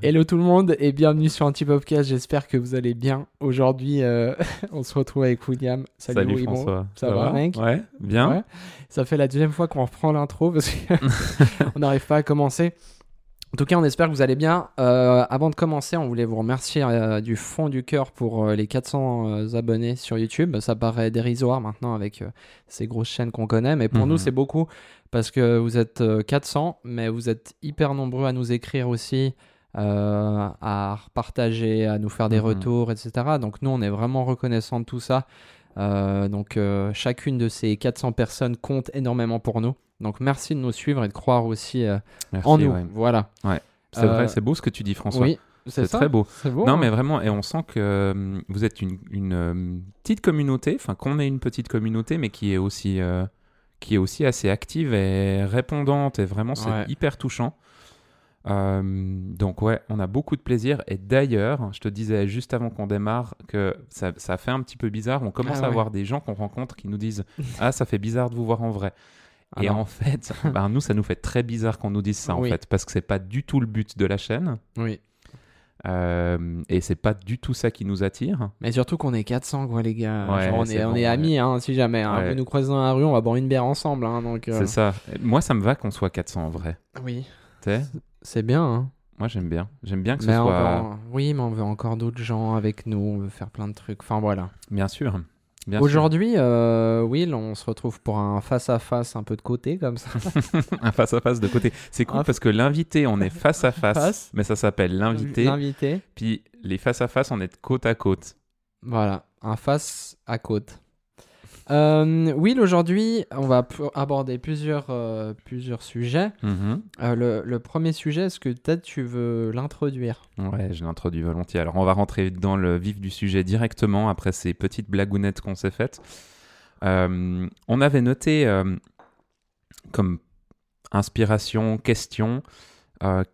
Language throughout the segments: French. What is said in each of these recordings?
Hello tout le monde et bienvenue sur Antipopcast. J'espère que vous allez bien. Aujourd'hui, euh, on se retrouve avec William. Salut, Salut, William. François. Ça va, mec Ouais, bien. Ouais. Ça fait la deuxième fois qu'on reprend l'intro parce qu'on n'arrive pas à commencer. En tout cas, on espère que vous allez bien. Euh, avant de commencer, on voulait vous remercier euh, du fond du cœur pour euh, les 400 euh, abonnés sur YouTube. Ça paraît dérisoire maintenant avec ces grosses chaînes qu'on connaît, mais pour Mhm. nous, c'est beaucoup parce que vous êtes euh, 400, mais vous êtes hyper nombreux à nous écrire aussi, euh, à partager, à nous faire des Mhm. retours, etc. Donc nous, on est vraiment reconnaissants de tout ça. Euh, donc euh, chacune de ces 400 personnes compte énormément pour nous. Donc merci de nous suivre et de croire aussi Merci, en nous. ouais. Voilà. C'est vrai, c'est beau ce que tu dis, François. Oui, c'est très beau. Non, hein. mais vraiment, et on sent que vous êtes une, une, petite communauté, enfin qu'on est une petite communauté, mais qui est aussi, qui est aussi assez active et répondante, et vraiment, c'est Ouais. hyper touchant. Euh, donc ouais, on a beaucoup de plaisir. Et d'ailleurs, je te disais juste avant qu'on démarre que ça, ça fait un petit peu bizarre. On commence Ah à ouais. avoir des gens qu'on rencontre qui nous disent « Ah, ça fait bizarre de vous voir en vrai ». Et Alors, en fait, ben, nous, ça nous fait très bizarre qu'on nous dise ça, en fait, parce que c'est pas du tout le but de la chaîne, oui. euh, et c'est pas du tout ça qui nous attire. Mais surtout qu'on est 400, quoi, les gars. Ouais, Genre, on est, on bon, est ouais. amis, hein, si jamais. hein. Ouais. Vous nous croisez dans la rue, on va boire une bière ensemble. hein, donc, euh, C'est ça. Moi, ça me va qu'on soit 400 en vrai. Oui. C'est bien. Hein. Moi, j'aime bien. J'aime bien que ce Mais on soit. Oui, mais on veut encore d'autres gens avec nous. On veut faire plein de trucs. Enfin, voilà. Bien sûr. Aujourd'hui, euh, Will, on se retrouve pour un face-à-face un peu de côté, comme ça. un face à face de côté. C'est cool Un- parce que l'invité, on est face à face, mais ça s'appelle l'invité. L'invité. Puis les face à face, on est côte à côte. Voilà, un face à côte. Euh, Will, aujourd'hui, on va aborder plusieurs, euh, plusieurs sujets. Mhm. Euh, le, le premier sujet, est-ce que peut-être tu veux l'introduire? Ouais, je l'introduis volontiers. Alors, on va rentrer dans le vif du sujet directement après ces petites blagounettes qu'on s'est faites. Euh, on avait noté comme inspiration, question,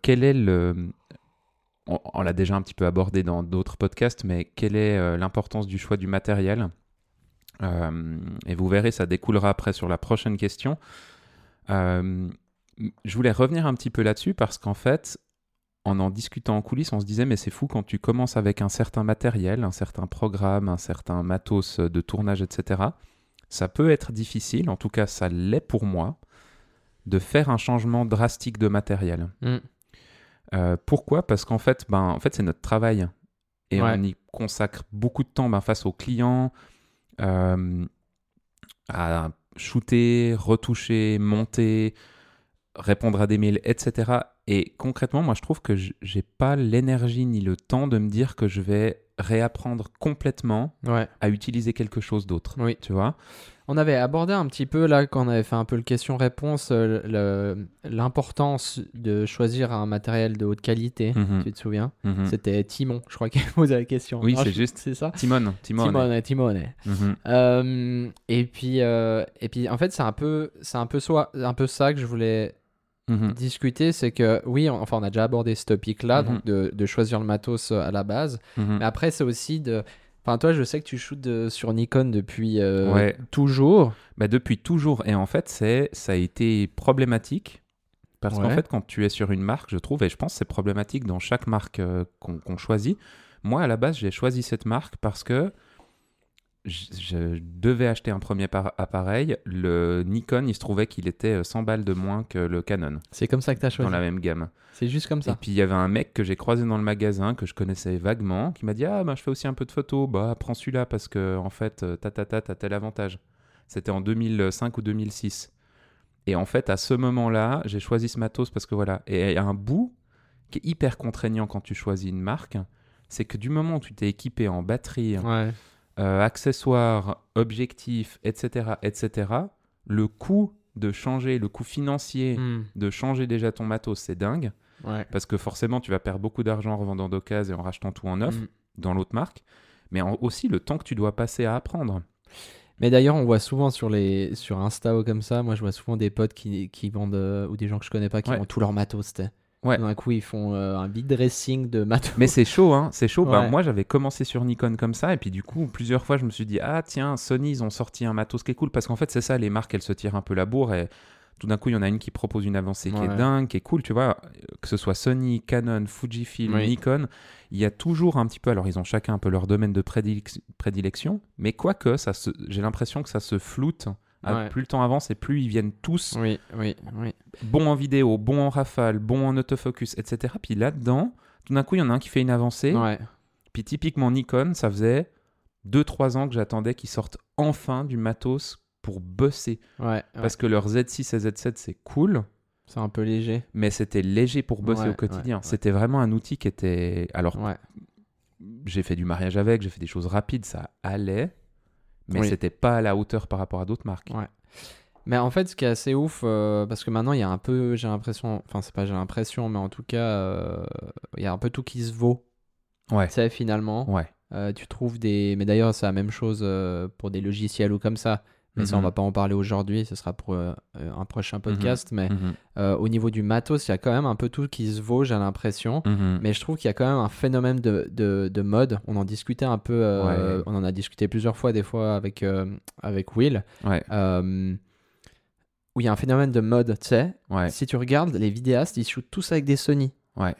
quel est le. On, l'a déjà un petit peu abordé dans d'autres podcasts, mais quelle est l'importance du choix du matériel? Euh, Et vous verrez, ça découlera après sur la prochaine question. Euh, je voulais revenir un petit peu là-dessus parce qu'en fait, en en discutant en coulisses, on se disait, mais c'est fou quand tu commences avec un certain matériel, un certain programme, un certain matos de tournage, etc. Ça peut être difficile, en tout cas ça l'est pour moi, de faire un changement drastique de matériel. Mm. Euh, pourquoi? Parce qu'en fait, ben, en fait c'est notre travail. Et Ouais. on y consacre beaucoup de temps ben, face aux clients, euh, à shooter, retoucher, monter, répondre à des mails, etc. Et concrètement, moi, je trouve que j'ai pas l'énergie ni le temps de me dire que je vais réapprendre complètement Ouais, à utiliser quelque chose d'autre. oui. Tu vois On avait abordé un petit peu, là, quand on avait fait un peu le question-réponse, euh, l'importance de choisir un matériel de haute qualité. Mhm, Tu te souviens mhm. C'était Timon, je crois, qui posé la question. Oui, c'est juste. C'est ça Timon, Timon. Timone, Timone. Mhm, Euh, et puis, euh, et puis, en fait, c'est un peu, un peu un peu ça que je voulais mhm. discuter, c'est que oui, on- enfin, on a déjà abordé ce topic-là, Mhm. donc de, de choisir le matos euh, à la base. Mhm. Mais après, c'est aussi de, enfin, toi, je sais que tu shootes de- sur Nikon depuis euh, Ouais. toujours. Bah, depuis toujours. Et en fait, c'est, ça a été problématique. Parce qu'en fait, quand tu es sur une marque, je trouve, et je pense que c'est problématique dans chaque marque euh, qu'on, qu'on choisit. Moi, à la base, j'ai choisi cette marque parce que je, je devais acheter un premier par- appareil. Le Nikon, il se trouvait qu'il était euh, 100 balles de moins que le Canon, C'est comme ça que tu as choisi. dans la même gamme. C'est juste comme Et ça. puis, il y avait un mec que j'ai croisé dans le magasin, que je connaissais vaguement, qui m'a dit Ah, ben, je fais aussi un peu de photos. Bah, prends celui-là parce que, en fait, euh, ta, ta, ta, t'as tel avantage. C'était en 2005 ou 2006. Et en fait, à ce moment-là, j'ai choisi ce matos parce que voilà. Et il y a un bout qui est hyper contraignant quand tu choisis une marque, c'est que du moment où tu t'es équipé en batterie, Ouais. Euh, accessoires, objectifs, etc., etc., le coût de changer, le coût financier Hmm. de changer déjà ton matos, c'est dingue. Ouais. Parce que forcément, tu vas perdre beaucoup d'argent en revendant d'occasion et en rachetant tout en neuf Mm. dans l'autre marque. Mais en- aussi le temps que tu dois passer à apprendre. Mais d'ailleurs, on voit souvent sur les sur Insta ou comme ça, moi je vois souvent des potes qui, qui vendent euh, ou des gens que je connais pas qui Ouais. vendent tout leur matos. t'sais. Ouais. D'un coup, ils font euh, un vide dressing de matos. Mais c'est chaud, hein. C'est chaud. Bah, moi, j'avais commencé sur Nikon comme ça. Et puis, du coup, plusieurs fois, je me suis dit, ah, tiens, Sony, ils ont sorti un matos qui est cool. Parce qu'en fait, c'est ça, les marques, elles se tirent un peu la bourre. Et Tout d'un coup, il y en a une qui propose une avancée qui est dingue, qui est cool, tu vois. Que ce soit Sony, Canon, Fujifilm, Oui. Nikon, il y a toujours un petit peu. Alors, ils ont chacun un peu leur domaine de prédilec- prédilection, mais quoique, j'ai l'impression que ça se floute. Ouais. Plus le temps avance et plus ils viennent tous Oui, oui, oui. bons en vidéo, bons en rafale, bons en autofocus, etc. Puis là-dedans, tout d'un coup, il y en a un qui fait une avancée. Ouais. Puis typiquement Nikon, ça faisait 2-3 ans que j'attendais qu'ils sortent enfin du matos pour bosser. Ouais. Parce que leur Z6 et Z7, c'est cool, c'est un peu léger. mais c'était léger pour bosser au quotidien. C'était vraiment un outil qui était... Alors, j'ai fait du mariage avec, j'ai fait des choses rapides, ça allait, mais Oui. c'était pas à la hauteur par rapport à d'autres marques. Ouais. Mais en fait, ce qui est assez ouf, euh, parce que maintenant, il y a un peu, j'ai l'impression, enfin, c'est pas j'ai l'impression, mais en tout cas, euh, il y a un peu tout qui se vaut. Ouais. Tu sais, finalement. Ouais. Euh, tu trouves des. Mais d'ailleurs, c'est la même chose pour des logiciels ou comme ça. Mais ça, on Mhm. va pas en parler aujourd'hui. Ce sera pour euh, euh, un prochain podcast. Mais Mhm. euh, au niveau du matos, il y a quand même un peu tout qui se vaut, j'ai l'impression. Mhm. Mais je trouve qu'il y a quand même un phénomène de, de, de mode. On en discutait un peu. euh, Ouais. On en a discuté plusieurs fois, des fois, avec, avec Will. Ouais. où il y a un phénomène de mode. Tu sais, Ouais. si tu regardes, les vidéastes, ils shootent tous avec des Sony. Ouais.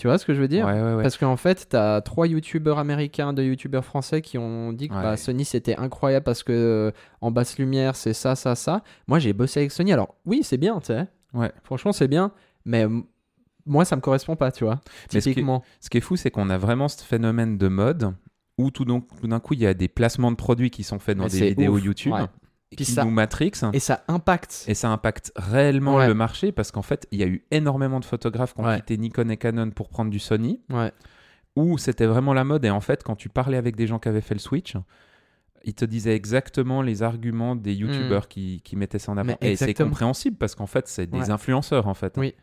Tu vois ce que je veux dire Ouais, ouais, ouais. Parce qu'en fait, tu as trois youtubeurs américains, deux youtubeurs français qui ont dit que bah, Sony c'était incroyable parce que euh, en basse lumière c'est ça, ça, ça. Moi j'ai bossé avec Sony. Alors oui, c'est bien, tu sais. Ouais. Franchement, c'est bien. Mais moi ça me correspond pas, tu vois. Mais ce qui- Typiquement. Ce qui est fou, c'est qu'on a vraiment ce phénomène de mode où tout d'un coup, il y a des placements de produits qui sont faits dans Mais des vidéos ouf, YouTube ouais. Qui ça- nous matrix. Et ça impacte. Et ça impacte réellement Ouais. le marché parce qu'en fait, il y a eu énormément de photographes qui ont Ouais. quitté Nikon et Canon pour prendre du Sony, Ouais. où c'était vraiment la mode. Et en fait, quand tu parlais avec des gens qui avaient fait le switch, ils te disaient exactement les arguments des youtubeurs qui, qui mettaient ça en avant. Hmm. Mais Et c'est compréhensible parce qu'en fait, c'est des influenceurs en fait. Oui.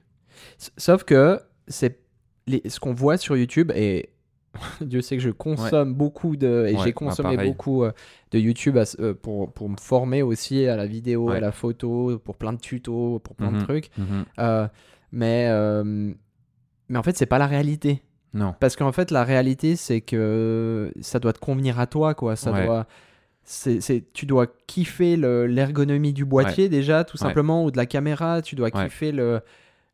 Sauf que c'est les... ce qu'on voit sur YouTube et Dieu sait que je consomme beaucoup de et Ouais, j'ai bah, consommé beaucoup euh, de YouTube à euh, pour, pour me former aussi à la vidéo, Ouais. à la photo, pour plein de tutos, pour plein de Mhm. trucs. Mhm. Euh, mais mais en fait c'est pas la réalité Non. parce qu'en fait la réalité c'est que ça doit te convenir à toi quoi. Ça Ouais. doit c'est, tu dois kiffer le- l'ergonomie du boîtier déjà, tout Ouais. simplement, ou de la caméra. Tu dois kiffer le,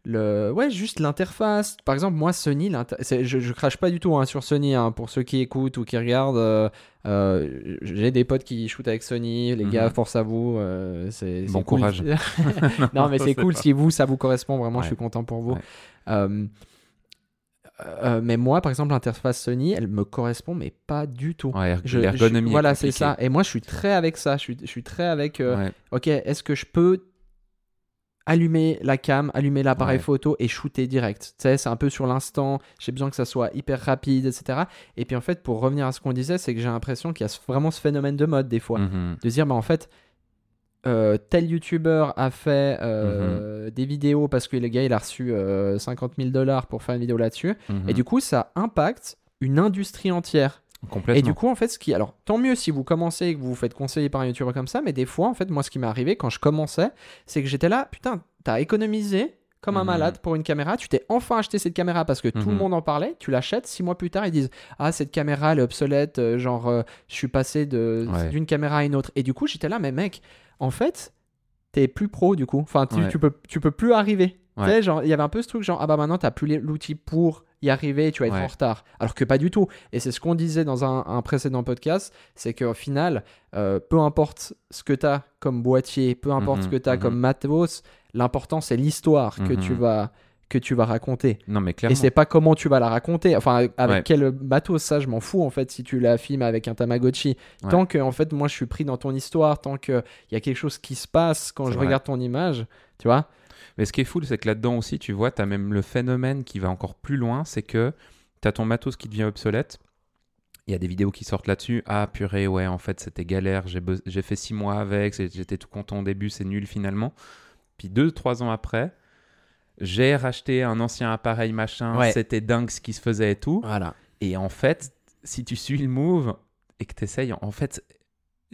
le, ouais, juste l'interface. Par exemple, moi, Sony, je, je crache pas du tout hein, sur Sony. hein, pour ceux qui écoutent ou qui regardent, euh, euh, j'ai des potes qui shootent avec Sony. Les Mhm. gars, force à vous. euh, c'est, Bon cool. courage. non, mais c'est cool pas- si vous, ça vous correspond. Vraiment, je suis content pour vous. Ouais. Mais moi, par exemple, l'interface Sony, elle me correspond, mais pas du tout. Ouais, Je- je- voilà, c'est ça. Et moi, je suis très avec ça. Je suis, je suis très avec. Ok, est-ce que je peux allumer la cam, allumer l'appareil Ouais. photo et shooter direct Tu sais, c'est un peu sur l'instant. J'ai besoin que ça soit hyper rapide, etc. Et puis en fait, pour revenir à ce qu'on disait, c'est que j'ai l'impression qu'il y a vraiment ce phénomène de mode des fois. Mhm. De dire, bah en fait. euh, tel youtubeur a fait Mhm. euh, des vidéos parce que le gars il a reçu euh, 50 000 dollars pour faire une vidéo là-dessus Mhm. et du coup ça impacte une industrie entière Complètement. et du coup, en fait, ce qui. Alors, tant mieux si vous commencez et que vous vous faites conseiller par un youtubeur comme ça, mais des fois, en fait, moi, ce qui m'est arrivé quand je commençais, c'est que j'étais là, putain, t'as économisé comme un Mhm. malade pour une caméra, tu t'es enfin acheté cette caméra parce que tout le Mhm. monde en parlait, tu l'achètes, six mois plus tard, ils disent Ah, cette caméra, elle est obsolète, euh, genre, euh, je suis passé Ouais. d'une caméra à une autre. Et du coup, j'étais là, mais mec, en fait, t'es plus pro du coup. Enfin, tu, Ouais. tu, peux, tu peux plus arriver. Ouais. Tu sais, genre, il y avait un peu ce truc, genre, ah bah maintenant, t'as plus l'outil pour y arriver, tu vas être Ouais. en retard. Alors que pas du tout. Et c'est ce qu'on disait dans un, un précédent podcast, c'est qu'au final, euh, peu importe ce que t'as comme boîtier, peu importe Mhm, ce que t'as mhm. comme matos, l'important c'est l'histoire que tu Mhm. vas que tu vas raconter. Non, mais Et clairement. c'est pas comment tu vas la raconter. Enfin, avec Ouais. quel matos, ça, je m'en fous en fait. Si tu la filmes avec un Tamagotchi, Ouais. tant que en fait, moi, je suis pris dans ton histoire, tant que il y a quelque chose qui se passe quand je vrai. regarde ton image, tu vois? Mais ce qui est fou, c'est que là-dedans aussi, tu vois, tu as même le phénomène qui va encore plus loin, c'est que tu as ton matos qui devient obsolète. Il y a des vidéos qui sortent là-dessus. Ah, purée, ouais, en fait, c'était galère. J'ai fait six mois avec. J'étais tout content au début. C'est nul finalement. Puis deux, trois ans après, j'ai racheté un ancien appareil machin. Ouais. C'était dingue ce qui se faisait et tout. Voilà. Et en fait, si tu suis le move et que tu essayes, en fait,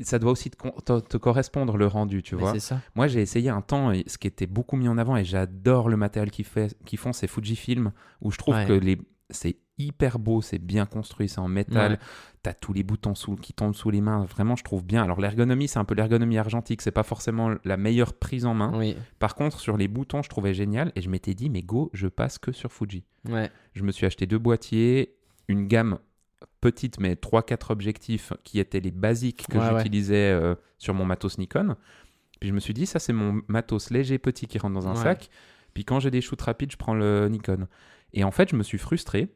ça doit aussi te, con- te- te correspondre le rendu, tu Mais vois. ça. Moi, j'ai essayé un temps, ce qui était beaucoup mis en avant, et j'adore le matériel qu'ils qu'ils font, c'est Fujifilm, où je trouve Ouais. que les... c'est hyper beau, c'est bien construit, c'est en métal. Ouais. T'as tous les boutons sous, qui tombent sous les mains. Vraiment, je trouve bien. Alors, l'ergonomie, c'est un peu l'ergonomie argentique. C'est pas forcément la meilleure prise en main. Oui. Par contre, sur les boutons, je trouvais génial. Et je m'étais dit, mais go, je passe que sur Fuji. Ouais. Je me suis acheté deux boîtiers, une gamme petite, mais 3-4 objectifs qui étaient les basiques que Ouais, j'utilisais euh, sur mon matos Nikon. Puis je me suis dit, ça, c'est mon matos léger petit qui rentre dans un Ouais. sac. Puis quand j'ai des shoots rapides, je prends le Nikon. Et en fait, je me suis frustré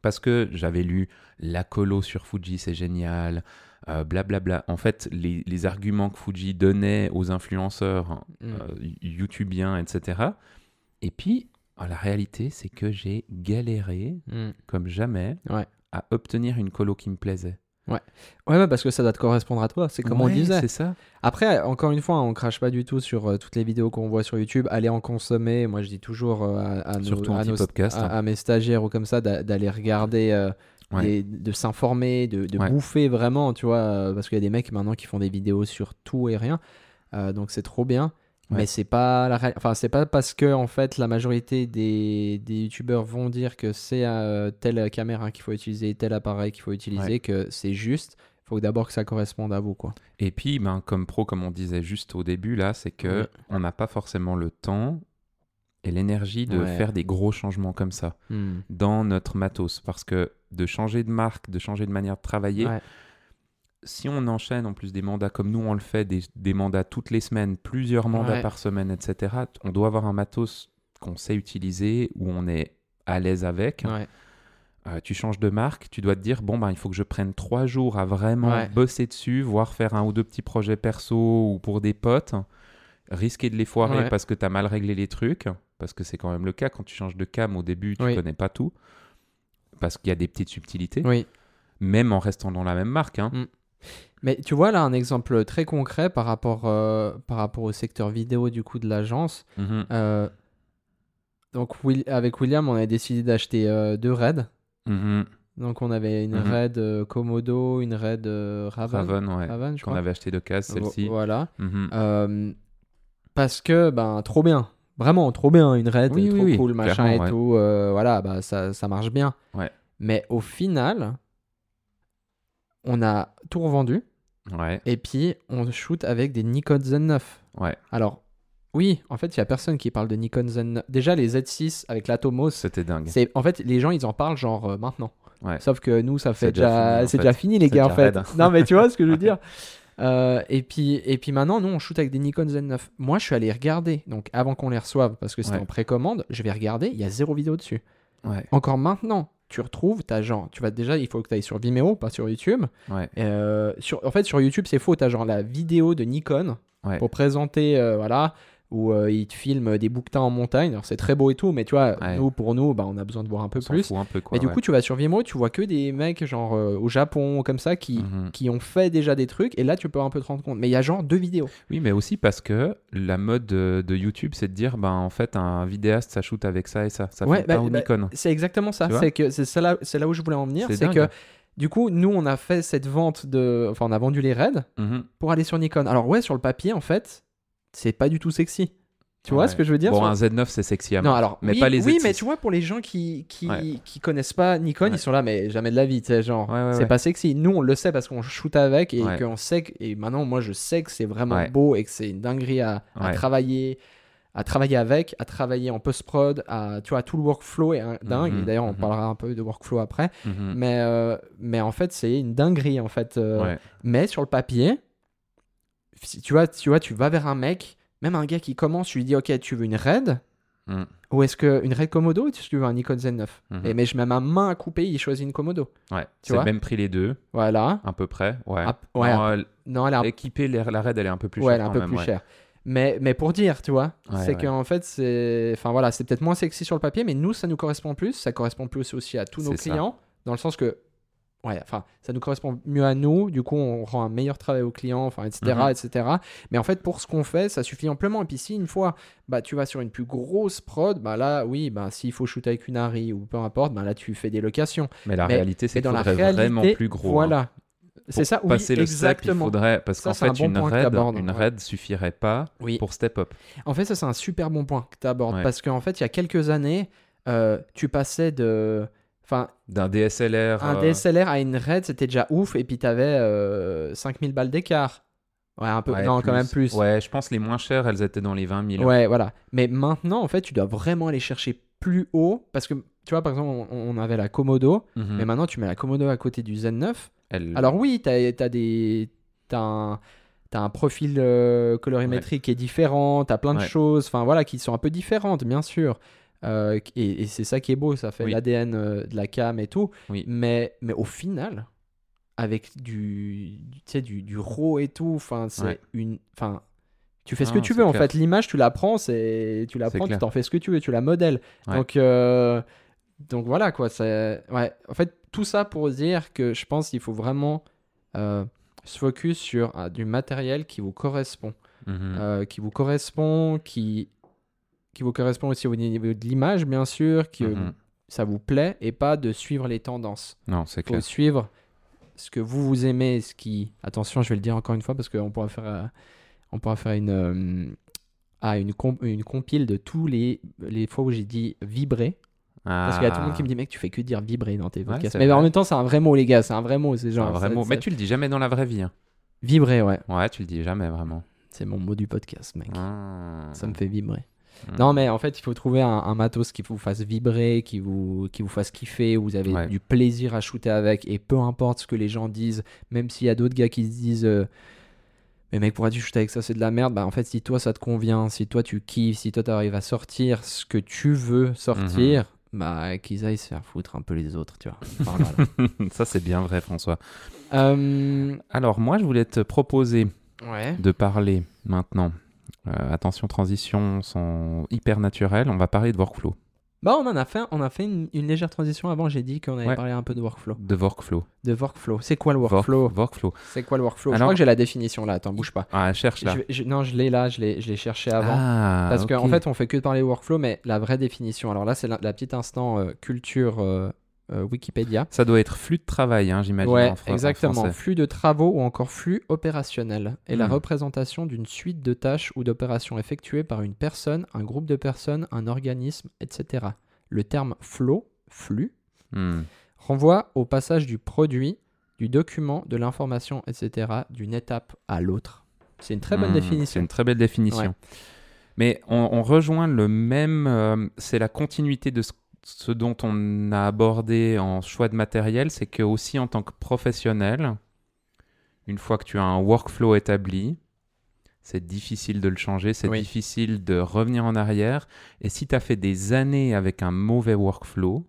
parce que j'avais lu la colo sur Fuji, c'est génial, euh, blablabla. En fait, les, les arguments que Fuji donnait aux influenceurs Mm. euh, youtubiens, etc. Et puis, euh, la réalité, c'est que j'ai galéré, Mm. comme jamais, Ouais. À obtenir une colo qui me plaisait. Ouais, ouais, parce que ça doit te correspondre à toi. C'est comme on disait. C'est ça. Après, encore une fois, on crache pas du tout sur euh, toutes les vidéos qu'on voit sur YouTube. Allez en consommer. Moi, je dis toujours euh, à, à nos, Surtout à, nos- mes stagiaires ou comme ça d'a- d'aller regarder, euh, Ouais. des- de s'informer, de, de Ouais. bouffer vraiment, tu vois. euh, parce qu'il y a des mecs maintenant qui font des vidéos sur tout et rien. Euh, donc c'est trop bien. Ouais. Mais c'est pas la ré- enfin c'est pas parce que en fait la majorité des, des youtubeurs vont dire que c'est euh, telle caméra qu'il faut utiliser, tel appareil qu'il faut utiliser Ouais. que c'est juste. Faut d'abord que ça corresponde à vous quoi. Et puis, ben, comme pro, comme on disait juste au début, là, c'est que Ouais. on n'a pas forcément le temps et l'énergie de faire des gros changements comme ça dans notre matos. Parce que de changer de marque, de changer de manière de travailler. Si on enchaîne en plus des mandats comme nous on le fait, des, des mandats toutes les semaines, plusieurs mandats Ouais. par semaine, etc., on doit avoir un matos qu'on sait utiliser, où on est à l'aise avec. Ouais. Euh, tu changes de marque, tu dois te dire, bon, ben, il faut que je prenne trois jours à vraiment Ouais. bosser dessus, voire faire un ou deux petits projets perso ou pour des potes, risquer de les foirer parce que tu as mal réglé les trucs, parce que c'est quand même le cas quand tu changes de cam au début, tu Oui. connais pas tout, parce qu'il y a des petites subtilités, Oui. même en restant dans la même marque. hein. Mais tu vois là un exemple très concret par rapport, euh, par rapport au secteur vidéo du coup de l'agence. Mhm. Euh, donc Will- avec William, on a décidé d'acheter euh, deux raids. Mhm. Donc on avait une Mhm. raid Komodo, une raid Raven. Raven, ouais. Raven, je Qu'on crois. avait acheté de case, Vo- celle-ci. Voilà. Parce que ben trop bien. Vraiment trop bien une raid, Oui, trop oui, cool, machin et ouais. tout. voilà, bah ça, ça marche bien. Ouais. Mais au final, on a tout revendu Ouais, et puis on shoot avec des Nikon Z9. ouais. Alors, oui, en fait, il y a personne qui parle de Nikon Z9. Déjà, les Z6 avec l'Atomos, C'était dingue. c'est en fait, les gens, ils en parlent genre euh, maintenant. Ouais. Sauf que nous, ça fait C'est déjà déjà, fini, c'est fait. déjà fini, les C'est gars, en fait. raide. Non, mais tu vois ce que je veux dire. Euh, et puis, et puis maintenant, nous, on shoot avec des Nikon Z9. Moi, je suis allé regarder, donc avant qu'on les reçoive, parce que c'était Ouais. en précommande, je vais regarder, il y a zéro vidéo dessus. Ouais, Encore maintenant, tu retrouves, t'as genre, tu vas déjà, il faut que tu ailles sur Vimeo, pas sur YouTube. ouais, Euh, sur, en fait, sur YouTube, c'est faux, t'as genre la vidéo de Nikon ouais. pour présenter, euh, voilà, où euh, ils te filment des bouquetins en montagne. Alors, c'est très beau et tout, mais tu vois, Ouais. nous, pour nous, bah, on a besoin de voir un peu On plus. un peu, quoi. Mais du ouais. coup, tu vas sur Vimeo, tu vois que des mecs genre euh, au Japon comme ça qui, Mhm. qui ont fait déjà des trucs et là tu peux un peu te rendre compte. Mais il y a genre deux vidéos. Oui, mais aussi parce que la mode de, de YouTube, c'est de dire, ben, en fait, un vidéaste, ça shoot avec ça et ça. Ça Ouais, fait bah- pas au bah, Nikon. C'est exactement ça. C'est que c'est ça là, où je voulais en venir. C'est que du coup, nous on a fait cette vente de, enfin on a vendu les raids Mhm. pour aller sur Nikon. Alors ouais, sur le papier en fait, c'est pas du tout sexy. Tu vois Ouais. ce que je veux dire Bon, un Z9, c'est sexy à Non, alors, mais oui, pas les Oui, Z6. mais tu vois, pour les gens qui, qui, Ouais. qui connaissent pas Nikon, Ouais. ils sont là, mais jamais de la vie, tu sais, genre, c'est pas sexy. Nous, on le sait parce qu'on shoot avec et qu'on sait que, et maintenant, moi, je sais que c'est vraiment beau et que c'est une dinguerie à, travailler, à travailler avec, à travailler en post-prod, à, tu vois, tout le workflow est dingue. Mhm, d'ailleurs, on mhm. parlera un peu de workflow après. Mhm. Mais, euh, mais en fait, c'est une dinguerie, en fait. euh, mais sur le papier, si tu vois, tu vois, tu vas vers un mec, même un gars qui commence, tu lui dis, ok, tu veux une raid Mhm. ou est-ce que une raid Komodo ou est-ce que tu veux un Nikon Z9 Mhm. et, Mais je mets ma main à couper, il choisit une Komodo. Ouais. Tu C'est vois même pris les deux, Voilà. à peu près. Ouais. Ouais, Non, elle- Non, elle équiper les- la raid, elle est un peu plus ouais, chère elle est un peu même, plus ouais. chère. Mais, mais pour dire, tu vois, Ouais, c'est ouais. qu'en fait, c'est. Enfin voilà, c'est peut-être moins sexy sur le papier, mais nous, ça nous correspond plus. Ça correspond plus aussi à tous nos ça. clients, dans le sens que. Ouais, enfin, ça nous correspond mieux à nous, du coup, on rend un meilleur travail aux clients, enfin, etc., Mhm. etc. Mais en fait, pour ce qu'on fait, ça suffit amplement. Et puis, si une fois, bah, tu vas sur une plus grosse prod, bah là, oui, bah, s'il faut shooter avec une Harry ou peu importe, bah là, tu fais des locations. Mais la Mais- réalité, c'est qu'il faudrait réalité, vraiment plus gros. hein. Voilà. C'est ça, oui, le step, il exactement. faudrait parce qu'en un fait bon une raid, une ouais. raid suffirait pas Oui. pour step up. En fait, ça, c'est un super bon point que tu abordes. Ouais. Parce qu'en fait, il y a quelques années, euh, tu passais de Enfin, D'un DSLR. un euh, DSLR à une RED, c'était déjà ouf, et puis t'avais euh, 5000 balles d'écart. Ouais, un peu. ouais, non, quand même plus. Ouais, je pense les moins chères, elles étaient dans les 20 000. Ouais, voilà. Mais maintenant, en fait, tu dois vraiment aller chercher plus haut, parce que, tu vois, par exemple, on, on avait la Komodo, Mhm. mais maintenant, tu mets la Komodo à côté du Z9. Elles- Alors oui, t'as as des... T'as un... t'as un profil euh, colorimétrique qui est différent, t'as plein de Ouais. choses, enfin voilà, qui sont un peu différentes, bien sûr. Euh, et et c'est ça qui est beau, ça fait Oui. l'ADN euh, de la cam et tout. Oui. Mais, mais au final, avec du, du, du, du raw et tout, enfin, c'est Ouais. une... Enfin, tu fais ce Non, que tu veux, en clair. fait. L'image, tu la prends, c'est... tu la prends, tu t'en fais ce que tu veux, tu la modèles. Ouais. Donc, euh, donc voilà, quoi. c'est- Ouais. En fait, tout ça pour dire que je pense qu'il faut vraiment se focus sur euh, du matériel qui vous correspond. Euh, qui vous correspond, qui, qui vous correspond aussi au niveau de l'image, bien sûr, que Mhm. ça vous plaît, et pas de suivre les tendances. Non, c'est faut clair. suivre ce que vous vous aimez, ce qui... Attention, je vais le dire encore une fois, parce qu'on pourra faire, euh, on pourra faire une, euh, ah, une, comp- une compile de tous les, les fois où j'ai dit vibrer. Parce qu'il y a tout le monde qui me dit, mec, tu fais que dire vibrer dans tes podcasts. mais vrai. en même temps, c'est un vrai mot, les gars. C'est un vrai mot. C'est genre. vraiment. ça- Mais ça- tu le dis jamais dans la vraie vie. hein. Vibrer, ouais. Ouais, tu le dis jamais vraiment. C'est mon mot du podcast, mec. Ah. Ça me fait vibrer. Mm. Non, mais en fait, il faut trouver un, un matos qui vous fasse vibrer, qui vous, qui vous fasse kiffer, où vous avez Ouais. du plaisir à shooter avec. Et peu importe ce que les gens disent, même s'il y a d'autres gars qui se disent. euh, mais mec, pourquoi tu shooter avec ça C'est de la merde? Bah, en fait, si toi ça te convient, si toi tu kiffes, si toi tu arrives à sortir ce que tu veux sortir, Mhm. bah qu'ils aillent se faire foutre un peu les autres, tu vois. Enfin, voilà. Ça, c'est bien vrai, François. Euh, Alors, moi, je voulais te proposer ouais. de parler maintenant. Euh, attention, transitions sont hyper naturelles. On va parler de workflow. Bah, on en a fait, on a fait une, une légère transition avant. J'ai dit qu'on allait Ouais. parler un peu de workflow. De workflow. De workflow. C'est quoi le Work- workflow? workflow. C'est quoi le workflow? Je Alors- crois que j'ai la définition là. Attends, bouge pas. Ah, cherche là. Je je- non, je l'ai là. Je l'ai, je l'ai cherché avant. Ah, Parce qu'en fait, on fait que de parler workflow, mais la vraie définition. Alors là, c'est la, la petite instant euh, culture euh, euh, Wikipédia. Ça doit être flux de travail, hein, j'imagine. Ouais, en exactement. Flux de travaux ou encore flux opérationnel est la Hmm. représentation d'une suite de tâches ou d'opérations effectuées par une personne, un groupe de personnes, un organisme, etc. Le terme flow, flux, Hmm. renvoie au passage du produit, du document, de l'information, etc., d'une étape à l'autre. C'est une très bonne Hmm, C'est définition. une très belle définition. Ouais. Mais on, on rejoint le même. euh, c'est la continuité de ce, ce dont on a abordé en choix de matériel. C'est que aussi en tant que professionnel, une fois que tu as un workflow établi, c'est difficile de le changer, c'est Oui. difficile de revenir en arrière. Et si tu as fait des années avec un mauvais workflow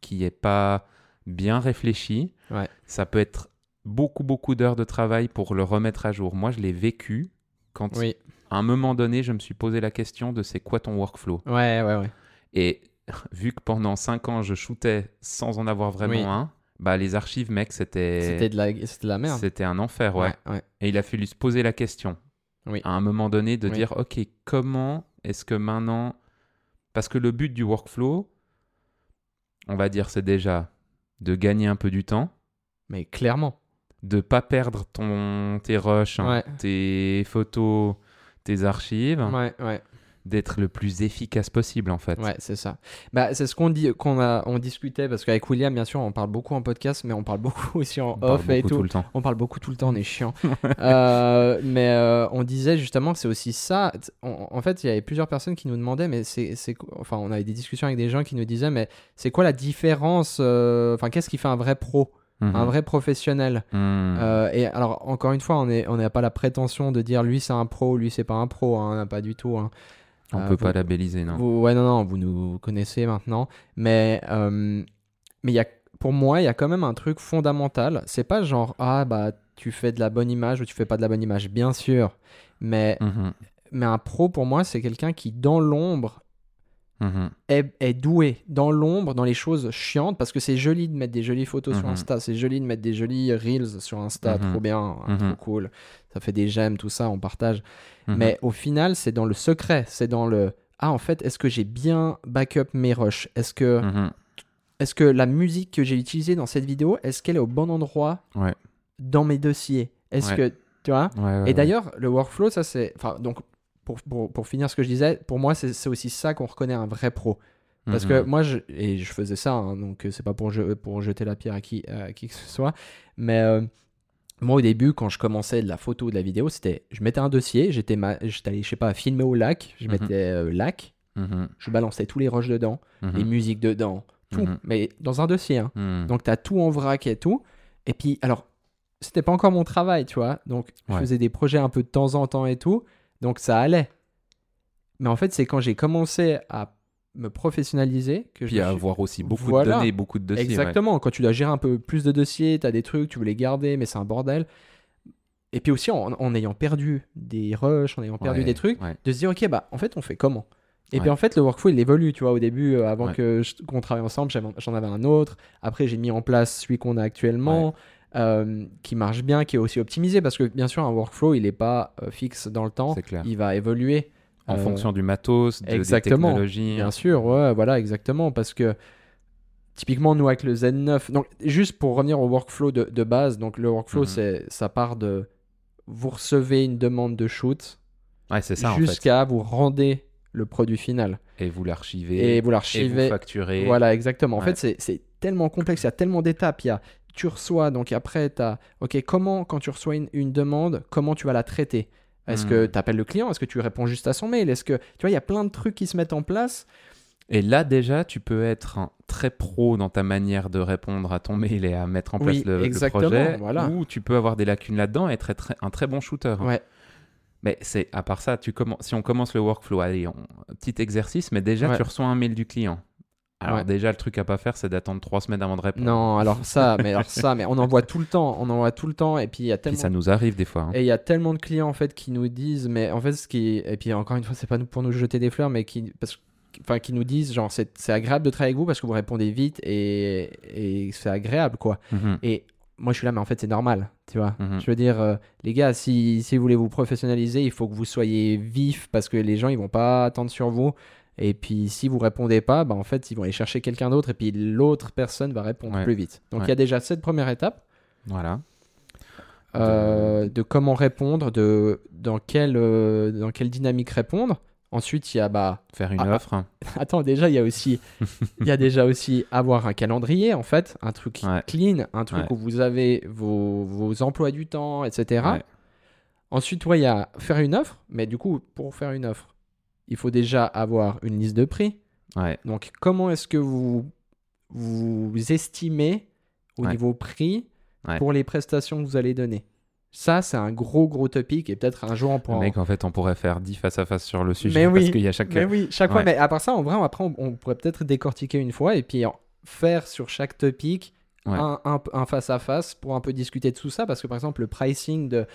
qui n'est pas bien réfléchi, Ouais. ça peut être beaucoup, beaucoup d'heures de travail pour le remettre à jour. Moi, je l'ai vécu quand Oui, à un moment donné, je me suis posé la question de c'est quoi ton workflow? Ouais, ouais, ouais. Et vu que pendant 5 ans, je shootais sans en avoir vraiment Oui. un, bah les archives, mec, c'était C'était de, la... de la merde. c'était un enfer, ouais. ouais, ouais. Et il a fallu se poser la question, Oui. à un moment donné, de Oui. dire, ok, comment est-ce que maintenant... Parce que le but du workflow, on va dire, c'est déjà de gagner un peu du temps, Mais clairement. de pas perdre ton, tes rushs, hein, tes photos, tes archives, Ouais, ouais. D'être le plus efficace possible, en fait. Ouais, c'est ça. Bah, c'est ce qu'on dit, qu'on a, on discutait parce qu'avec William, bien sûr, on parle beaucoup en podcast, mais on parle beaucoup aussi en On off et tout. tout le temps. On parle beaucoup tout le temps, on est chiant. Euh, mais euh, on disait justement que c'est aussi ça. On- en fait, il y avait plusieurs personnes qui nous demandaient, mais c'est, enfin, on avait des discussions avec des gens qui nous disaient, mais c'est quoi la différence euh, Enfin, qu'est-ce qui fait un vrai pro, Mhm. un vrai professionnel? Mhm. Euh, Et alors, encore une fois, on est, on n'a pas la prétention de dire lui c'est un pro, lui c'est pas un pro, hein, pas du tout. hein. On euh, peut vous- pas labelliser, non. Vous- ouais, non, non, vous nous connaissez maintenant. Mais euh, mais y a, pour moi, il y a quand même un truc fondamental. C'est pas genre, ah, bah, tu fais de la bonne image ou tu fais pas de la bonne image, bien sûr. Mais, Mhm. mais un pro, pour moi, c'est quelqu'un qui, dans l'ombre, Mhm. est, est doué. Dans l'ombre, dans les choses chiantes, parce que c'est joli de mettre des jolies photos sur Mhm. Insta, c'est joli de mettre des jolis reels sur Insta, Mhm. trop bien, hein, trop cool. Ça fait des j'aime, tout ça, on partage. Mais au final, c'est dans le secret, c'est dans le ah en fait, est-ce que j'ai bien backup mes rushs? Est-ce que est-ce que la musique que j'ai utilisée dans cette vidéo, est-ce qu'elle est au bon endroit Ouais. dans mes dossiers? Est-ce Ouais. que tu vois? Ouais, Et d'ailleurs, le workflow, ça c'est enfin donc pour, pour, pour finir ce que je disais, pour moi c'est aussi ça qu'on reconnaît un vrai pro. Parce que Mhm. moi, je, et je faisais ça, hein, donc euh, c'est pas pour, je- pour jeter la pierre à qui, à qui que ce soit, mais euh, moi au début, quand je commençais de la photo ou de la vidéo, c'était je mettais un dossier, j'étais allé, je sais pas, filmer au lac, je Mhm. mettais euh, lac, Mhm. je balançais tous les rushs dedans, les musiques dedans, tout, mais dans un dossier. hein. Donc tu as tout en vrac et tout. Et puis, alors, c'était pas encore mon travail, tu vois. Donc, je Ouais. faisais des projets un peu de temps en temps et tout. Donc, ça allait. Mais en fait, c'est quand j'ai commencé à me professionnaliser que je Puis me à suis- avoir aussi beaucoup Voilà. de données, beaucoup de dossiers. ouais. Exactement. Quand tu dois gérer un peu plus de dossiers, tu as des trucs, tu veux les garder, mais c'est un bordel. Et puis aussi, en, en ayant perdu des rushs, en ayant perdu Ouais, des trucs, ouais. de se dire, ok, bah, en fait, on fait comment? Et puis en fait, le workflow, il évolue, tu vois. Au début, euh, avant Ouais. que je- qu'on travaille ensemble, j'en avais un autre. Après, j'ai mis en place celui qu'on a actuellement, euh, qui marche bien, qui est aussi optimisé, parce que bien sûr, un workflow, il n'est pas euh, fixe dans le temps. Clair. Il va évoluer. En Euh, fonction du matos, de, des exactement. technologies. Bien sûr, ouais, voilà, exactement. Parce que typiquement, nous, avec le Z9, donc juste pour revenir au workflow de, de base, donc le workflow, Mhm. c'est ça part de vous recevez une demande de shoot Ouais, c'est ça en fait. jusqu'à vous rendez le produit final. Et vous l'archivez. Et vous et vous l'archivez. facturez. Voilà, exactement. En Ouais. fait, c'est- c'est tellement complexe, il y a tellement d'étapes. Il y a, tu reçois, donc après, tu as, OK, comment, quand tu reçois une, une demande, comment tu vas la traiter? Est-ce que Hmm. tu appelles le client? Est-ce que tu réponds juste à son mail? Est-ce que, tu vois, il y a plein de trucs qui se mettent en place. Et là, déjà, tu peux être très pro dans ta manière de répondre à ton mail et à mettre en place Oui, le, projet. voilà. Ou tu peux avoir des lacunes là-dedans et être un très bon shooter. Ouais. Mais c'est à part ça, tu si on commence le workflow, allez, on- petit exercice, mais déjà Ouais. tu reçois un mail du client. Alors Ouais. déjà, le truc à pas faire, c'est d'attendre trois semaines avant de répondre. Non, alors ça, mais alors ça, mais on en voit tout le temps, on en voit tout le temps, et puis il y a Puis tellement, ça nous arrive des fois. hein. et il y a tellement de clients en fait qui nous disent, mais en fait ce qui, et puis encore une fois, c'est pas nous- pour nous jeter des fleurs, mais qui, parce, enfin, qui nous disent genre c'est, c'est agréable de travailler avec vous parce que vous répondez vite et, et c'est agréable quoi. Mhm. Et moi je suis là, mais en fait c'est normal, tu vois. Mhm. Je veux dire, euh, les gars, si, si vous voulez vous professionnaliser, il faut que vous soyez vif parce que les gens ils vont pas attendre sur vous. Et puis si vous répondez pas, bah, en fait ils vont aller chercher quelqu'un d'autre et puis l'autre personne va répondre Ouais. plus vite. Donc il Ouais. y a déjà cette première étape Voilà. euh, de comment répondre, de dans quelle, euh, dans quelle dynamique répondre. Ensuite il y a bah Faire une Ah, offre. attends déjà il y a aussi il y a déjà aussi avoir un calendrier en fait, un truc Ouais. clean, un truc Ouais. où vous avez vos, vos emplois du temps, etc. Ouais. Ensuite, ouais, il y a faire une offre, mais du coup, pour faire une offre, il faut déjà avoir une liste de prix. Ouais. Donc, comment est-ce que vous vous estimez au Ouais. niveau prix Ouais. pour les prestations que vous allez donner? Ça, c'est un gros, gros topic et peut-être un jour on pourra. en- Mec, en fait, on pourrait faire 10 face à face sur le sujet. Mais parce oui, qu'il y a chaque. Mais oui, chaque fois. Mais à part ça, en vrai, après, on, on pourrait peut-être décortiquer une fois et puis faire sur chaque topic un, un, un face à face pour un peu discuter de tout ça. Parce que par exemple, le pricing de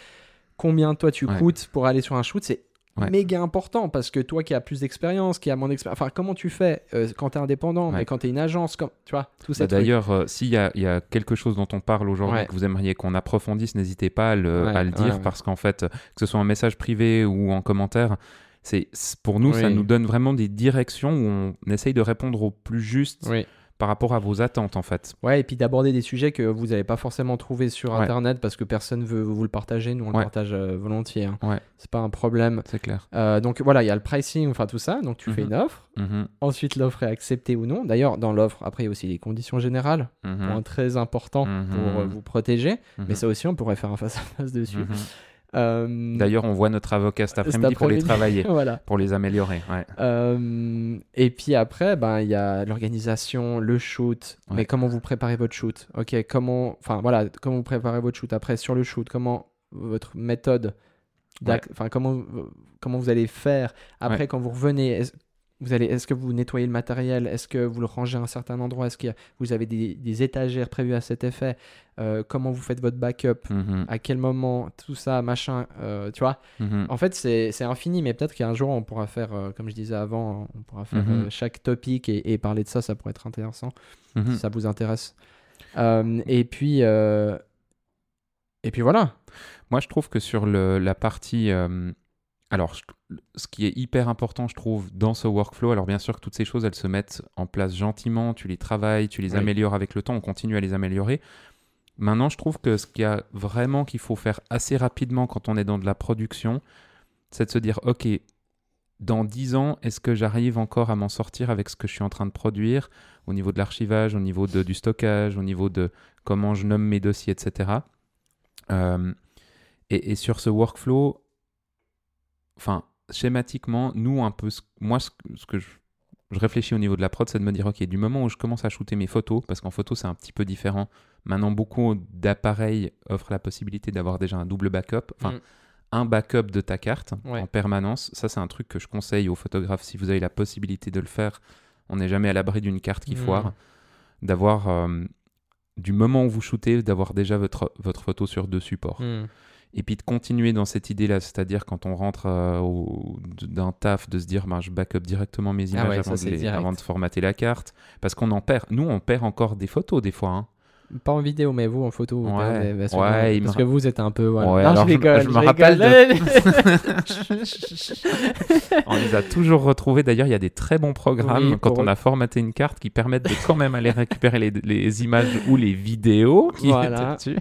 combien toi tu coûtes pour aller sur un shoot, c'est Ouais. méga important parce que toi qui as plus d'expérience, qui a moins d'expérience, enfin, comment tu fais euh, quand tu es indépendant, Ouais. mais quand tu es une agence, comme, tu vois, tout ça. Bah, D'ailleurs, euh, s'il y, a- il y a quelque chose dont on parle aujourd'hui Ouais. que vous aimeriez qu'on approfondisse, n'hésitez pas à le, à dire parce qu'en fait, que ce soit en message privé ou en commentaire, c'est pour nous, ça nous donne vraiment des directions où on essaye de répondre au plus juste Oui. Par rapport à vos attentes en fait. Ouais, et puis d'aborder des sujets que vous n'allez pas forcément trouver sur Ouais. Internet parce que personne veut vous le partager. Nous, on le partage euh, volontiers. hein. Ouais. C'est pas un problème. C'est clair. Euh, donc voilà, il y a le pricing, enfin tout ça. Donc tu fais Mhm. une offre. Mhm, Ensuite, l'offre est acceptée ou non. D'ailleurs, dans l'offre, après, il y a aussi les conditions générales, mhm, point très important Mhm. pour euh, vous protéger. mhm, Mais ça aussi, on pourrait faire un face-à-face dessus. Euh, D'ailleurs, on voit notre avocat cet après-midi pour les travailler, voilà. pour les améliorer. Ouais. Euh, et puis après, ben, il y a l'organisation, le shoot. Ouais. Mais comment vous préparez votre shoot? Ok, comment, enfin voilà, comment vous préparez votre shoot après sur le shoot? Comment votre méthode Enfin, comment, comment vous allez faire après quand vous revenez? Vous allez, est-ce que vous nettoyez le matériel? Est-ce que vous le rangez à un certain endroit? Est-ce que vous avez des, des étagères prévues à cet effet? Euh, Comment vous faites votre backup? Mhm, À quel moment? Tout ça, machin. euh, tu vois? Mhm. en fait, c'est c'est infini, mais peut-être qu'un jour, on pourra faire, euh, comme je disais avant, on pourra faire Mhm. euh, chaque topic et, et parler de ça, ça pourrait être intéressant, si ça vous intéresse. Et puis, et puis voilà. Moi, je trouve que sur le- la partie. Alors, ce qui est hyper important, je trouve, dans ce workflow, alors bien sûr que toutes ces choses, elles se mettent en place gentiment, tu les travailles, tu les Oui. améliores avec le temps, on continue à les améliorer. Maintenant, je trouve que ce qu'il y a vraiment qu'il faut faire assez rapidement quand on est dans de la production, c'est de se dire, OK, dans 10 ans, est-ce que j'arrive encore à m'en sortir avec ce que je suis en train de produire au niveau de l'archivage, au niveau de, du stockage, au niveau de comment je nomme mes dossiers, etc. Euh, et, et, sur ce workflow, enfin, schématiquement, nous, un peu, moi, ce, ce que je, je, réfléchis au niveau de la prod, c'est de me dire, OK, du moment où je commence à shooter mes photos, parce qu'en photo, c'est un petit peu différent. Maintenant, beaucoup d'appareils offrent la possibilité d'avoir déjà un double backup. Enfin, mm un backup de ta carte Ouais. en permanence. Ça, c'est un truc que je conseille aux photographes si vous avez la possibilité de le faire. On n'est jamais à l'abri d'une carte qui Mhm. foire. D'avoir, euh, du moment où vous shootez, d'avoir déjà votre, votre photo sur deux supports. Hmm. Et puis de continuer dans cette idée-là, c'est-à-dire quand on rentre euh, d'un taf, de se dire ben, je backup directement mes Ah images ouais, avant, de c'est les- direct. avant de formater la carte. Parce qu'on en perd. Nous, on perd encore des photos des fois. hein. Pas en vidéo, mais vous en pphoto. vous Ouais. perdez, Ouais, parce me que vous êtes un peu. Voilà. Ouais, Non, alors je je- rigole. je me rappelle On les a toujours retrouvés. D'ailleurs, il y a des très bons programmes Oui, quand on a formaté une carte qui permettent de quand même aller récupérer les, les images ou les vidéos qui Voilà. étaient dessus.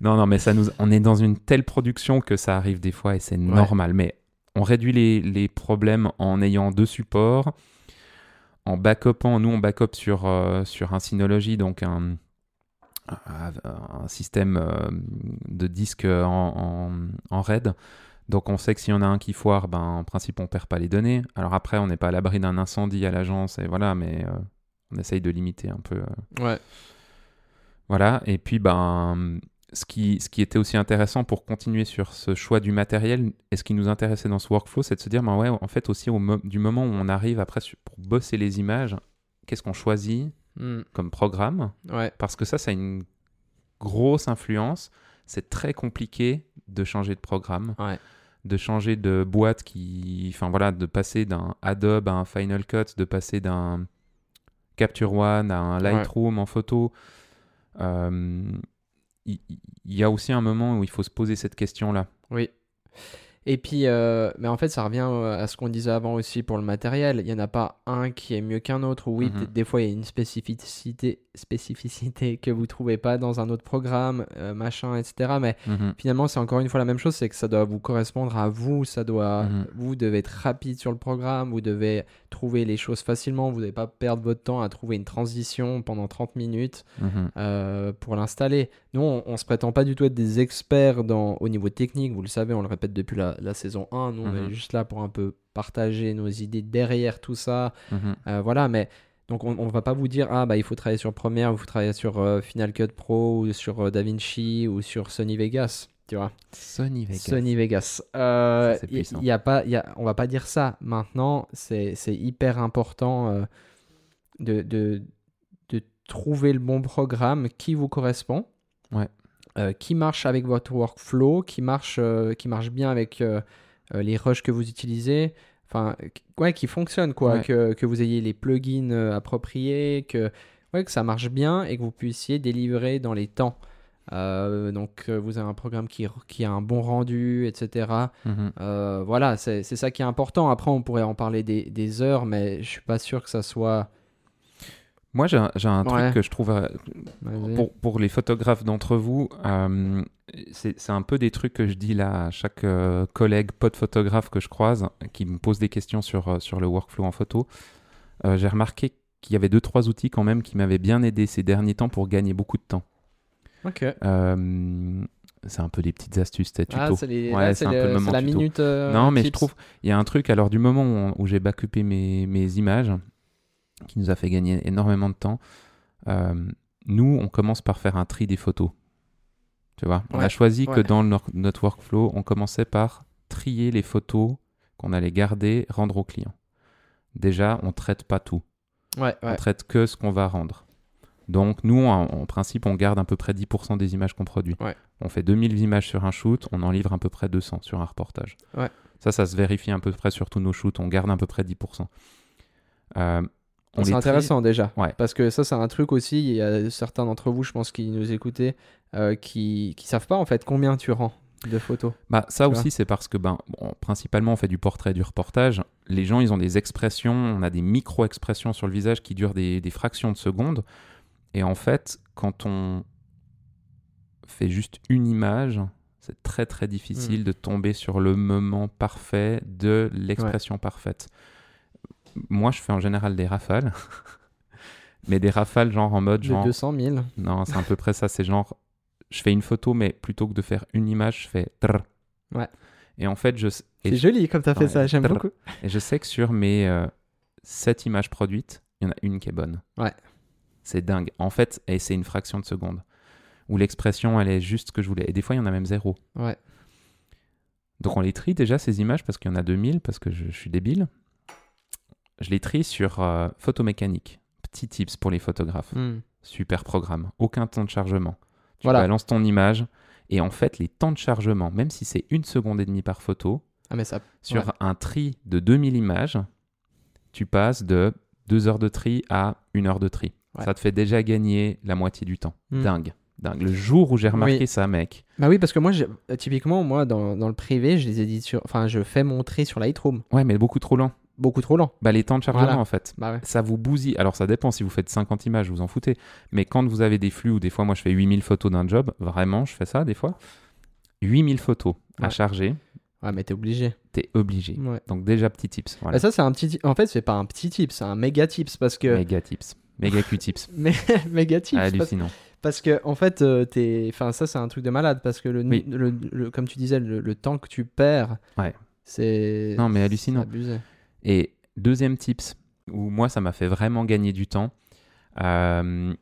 Non, non, mais ça nous, on est dans une telle production que ça arrive des fois et c'est normal. Mais on réduit les, les problèmes en ayant deux supports, en backupant. Nous, on backup sur, euh, sur un Synology, donc un, un, un système euh, de disque en, en, en RAID. Donc on sait que s'il y en a un qui foire, ben, en principe on perd pas les données. Alors après on n'est pas à l'abri d'un incendie à l'agence et voilà, mais euh, on essaye de limiter un peu. euh, Ouais. voilà, et puis ben, ce qui, ce qui était aussi intéressant pour continuer sur ce choix du matériel, et ce qui nous intéressait dans ce workflow, c'est de se dire, ben ouais, en fait aussi au mo- du moment où on arrive après pour bosser les images, qu'est-ce qu'on choisit Hmm. comme programme? Ouais. Parce que ça, ça a une grosse influence. C'est très compliqué de changer de programme, Ouais. de changer de boîte qui, enfin voilà, de passer d'un Adobe à un Final Cut, de passer d'un Capture One à un Lightroom en photo. Euh, Il y, a aussi un moment où il faut se poser cette question-là. Oui. Et puis, euh, mais en fait, ça revient euh, à ce qu'on disait avant aussi pour le matériel. Il n'y en a pas un qui est mieux qu'un autre. Oui, Mhm. des fois, il y a une spécificité, spécificité que vous trouvez pas dans un autre programme, euh, machin, etc. Mais Mhm. finalement, c'est encore une fois la même chose, c'est que ça doit vous correspondre à vous. Ça doit, Mhm. vous devez être rapide sur le programme. Vous devez trouver les choses facilement. Vous devez pas perdre votre temps à trouver une transition pendant 30 minutes Mhm. euh, pour l'installer. Nous, on, se prétend pas du tout être des experts dans, au niveau technique, vous le savez, on le répète depuis la, la saison 1. Nous, on Mhm. est juste là pour un peu partager nos idées derrière tout ça. Mhm. Euh, voilà, mais donc on, on va pas vous dire, ah bah il faut travailler sur Premiere, il faut travailler sur euh, Final Cut Pro, ou sur euh, DaVinci, ou sur Sony Vegas. Tu vois, Sony Vegas. Sony Vegas. Euh, Ça, y- a pas, y a, on va pas dire ça. Maintenant, c'est hyper important euh, de, de, de trouver le bon programme qui vous correspond. Ouais. euh, qui marche avec votre workflow, qui marche, qui marche bien avec les rushs que vous utilisez. Enfin, qui- ouais, qui fonctionne, quoi. Ouais. Que, que vous ayez les plugins appropriés, que, ouais, que ça marche bien et que vous puissiez délivrer dans les temps. Euh, donc, euh, vous avez un programme qui, qui a un bon rendu, etc. Mhm. Euh, voilà, c'est ça qui est important. Après, on pourrait en parler des, des heures, mais je suis pas sûr que ça soit. Moi, j'ai un, j'ai un Ouais. truc que je trouve pour, pour les photographes d'entre vous, euh, c'est un peu des trucs que je dis là à chaque euh, collègue, pote photographe que je croise, qui me pose des questions sur, sur le workflow en photo. Euh, J'ai remarqué qu'il y avait deux, trois outils quand même qui m'avaient bien aidé ces derniers temps pour gagner beaucoup de temps. Ok. Euh, c'est un peu des petites astuces, tes Ah, tutos. c'est Ouais, c'est c'est un le- peu le c'est moment la tuto. minute. euh, non, mais je trouve, il y a un truc, alors du moment où, où j'ai backupé mes, mes images, qui nous a fait gagner énormément de temps, euh, nous, on commence par faire un tri des photos. Tu vois, on a Ouais, choisi que dans notre workflow, on commençait par trier les photos qu'on allait garder, rendre au client. Déjà, on traite pas tout. Ouais, On traite que ce qu'on va rendre. Donc, nous, en, en principe, on garde à peu près 10% des images qu'on produit. Ouais. On fait 2000 images sur un shoot, on en livre à peu près 200 sur un reportage. Ouais. Ça, ça se vérifie à peu près sur tous nos shoots. On garde à peu près 10%. Euh, C'est intéressant déjà. Ouais. Parce que ça, c'est un truc aussi. Il y a certains d'entre vous, je pense, qui nous écoutaient, euh, qui qui savent pas en fait combien tu rends de photos. Bah, ça aussi, c'est parce que ben, bon, principalement, on fait du portrait, du reportage. Les gens, ils ont des expressions, on a des micro-expressions sur le visage qui durent des, des fractions de secondes. Et en fait, quand on fait juste une image, C'est très très difficile Mm. de tomber sur le moment parfait de l'expression parfaite. Moi, je fais en général des rafales. mais des rafales genre en mode De genre 200 000. non, c'est à peu près ça. C'est genre, je fais une photo, mais plutôt que de faire une image, je fais trrr. Ouais. Et en fait, je, C'est joli comme t'as fait Ouais, ça, j'aime beaucoup. et je sais que sur mes euh, 7 images produites, il y en a une qui est bonne. Ouais. C'est dingue. En fait, et c'est une fraction de seconde. Où l'expression, elle est juste ce que je voulais. Et des fois, il y en a même zéro. Ouais. Donc on les trie déjà, ces images, parce qu'il y en a 2000, parce que je, je suis débile. Je les trie sur euh, photomécanique. Petit tips pour les photographes. Hmm. Super programme. Aucun temps de chargement. Tu Voilà. balances ton image. Et en fait, les temps de chargement, même si c'est une seconde et demie par photo, Ah, mais ça. sur Ouais. un tri de 2000 images, tu passes de 2 heures de tri à 1 heure de tri. Ouais. Ça te fait déjà gagner la moitié du temps. Hmm. Dingue. Dingue. Le jour où j'ai remarqué Oui. ça, mec. Bah oui, parce que moi, euh, typiquement, moi, dans, dans le privé, je les édite sur. Enfin, je fais mon tri sur Lightroom. Ouais, mais beaucoup trop lent. Beaucoup trop lent. Bah, les temps de chargement, Voilà. en fait. Bah ouais. ça vous bousille. Alors ça dépend si vous faites 50 images, vous en foutez. Mais quand vous avez des flux, ou des fois moi je fais 8000 photos d'un job, vraiment je fais ça des fois. 8000 photos à charger, Ouais, mais t'es obligé. t'es obligé. Ouais. Donc déjà petit tips. Voilà. Bah, ça, c'est un petit. ti- En fait, c'est pas un petit tip, c'est un méga tips parce que. Méga tips. Méga Q-tips. Mais méga tips. parce- Hallucinant. Parce que en fait, euh, t'es, enfin ça c'est un truc de malade parce que le, Oui. le- le- comme tu disais, le, le temps que tu perds, Ouais. c'est Non, mais hallucinant. abusé. Et deuxième tips, où moi ça m'a fait vraiment gagner du temps, euh,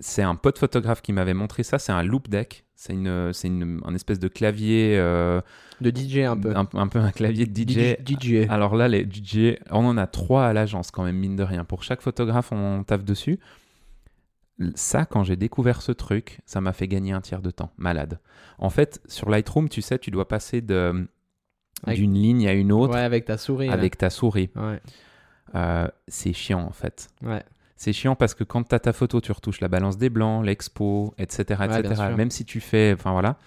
c'est un pote photographe qui m'avait montré ça, c'est un loop deck. C'est une, c'est une, un espèce de clavier, euh, De DJ un peu. un, un peu un clavier de DJ DJ. Alors là, les DJ, on en a trois à l'agence quand même, mine de rien. Pour chaque photographe, on taffe dessus. Ça, quand j'ai découvert ce truc, ça m'a fait gagner un tiers de temps. Malade. En fait, sur Lightroom, tu sais, tu dois passer de- Avec- d'une ligne à une autre Ouais, avec ta souris. là. avec ta souris. Ouais. Euh, c'est chiant, en fait. Ouais. C'est chiant parce que quand tu as ta photo, tu retouches la balance des blancs, l'expo, etc. Etc. Même si tu fais. Enfin voilà.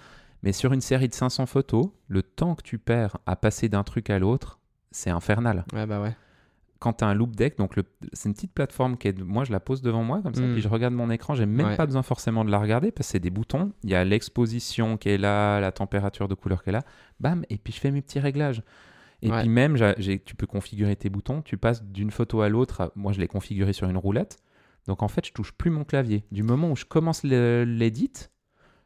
Mais sur une série de 500 photos, le temps que tu perds à passer d'un truc à l'autre, c'est infernal. Ouais, bah ouais. quand tu as un loop deck, donc le- c'est une petite plateforme qui est, moi je la pose devant moi comme ça, Mm. puis je regarde mon écran, j'ai même Ouais. pas besoin forcément de la regarder parce que c'est des boutons, il y a l'exposition qui est là, la température de couleur qui est là, bam, et puis je fais mes petits réglages. Et Ouais. puis même, tu peux configurer tes boutons, tu passes d'une photo à l'autre, moi je l'ai configuré sur une roulette, donc en fait je touche plus mon clavier. Du moment où je commence l'édit,